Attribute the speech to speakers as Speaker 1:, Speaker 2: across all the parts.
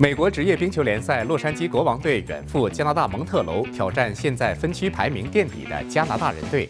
Speaker 1: 美国职业冰球联赛洛杉矶国王队远赴加拿大蒙特娄挑战现在分区排名垫底的加拿大人队。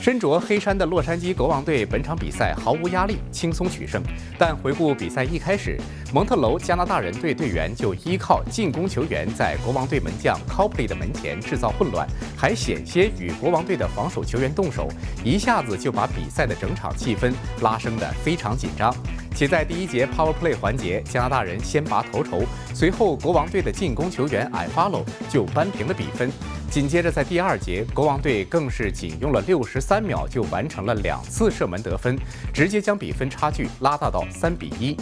Speaker 1: 身着黑衫的洛杉矶国王队本场比赛毫无压力，轻松取胜。但回顾比赛一开始，蒙特娄加拿大人队队员就依靠进攻球员在国王队门将 Copley 的门前制造混乱，还险些与国王队的防守球员动手，一下子就把比赛的整场气氛拉升得非常紧张。且在第一节 Power Play 环节，加拿大人先拔头筹，随后国王队的进攻球员 Iafallo 就扳平了比分。紧接着在第二节，国王队更是仅用了六十三秒就完成了两次射门得分，直接将比分差距拉大到三比一。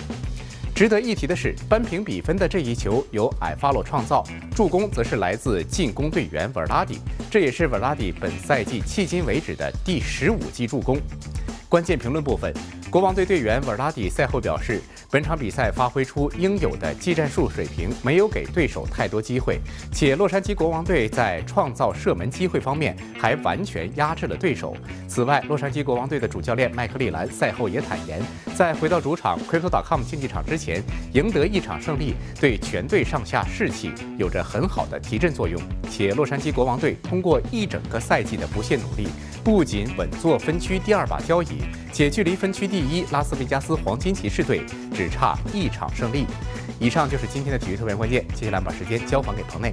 Speaker 1: 值得一提的是，扳平比分的这一球由 Iafallo 创造，助攻则是来自进攻队员 v e r a d i 这也是 v e r a d i 本赛季迄今为止的第十五记助攻。关键评论部分。国王队队员瓦拉迪赛后表示，本场比赛发挥出应有的技战术水平，没有给对手太多机会，且洛杉矶国王队在创造射门机会方面还完全压制了对手。此外，洛杉矶国王队的主教练麦克利兰赛后也坦言，在回到主场 Crypto.com 竞技场之前，赢得一场胜利对全队上下士气有着很好的提振作用。且洛杉矶国王队通过一整个赛季的不懈努力，不仅稳坐分区第二把交椅。且距离分区第一拉斯维加斯黄金骑士队只差一场胜利。以上就是今天的体育特别关键，接下来把时间交还给彭内。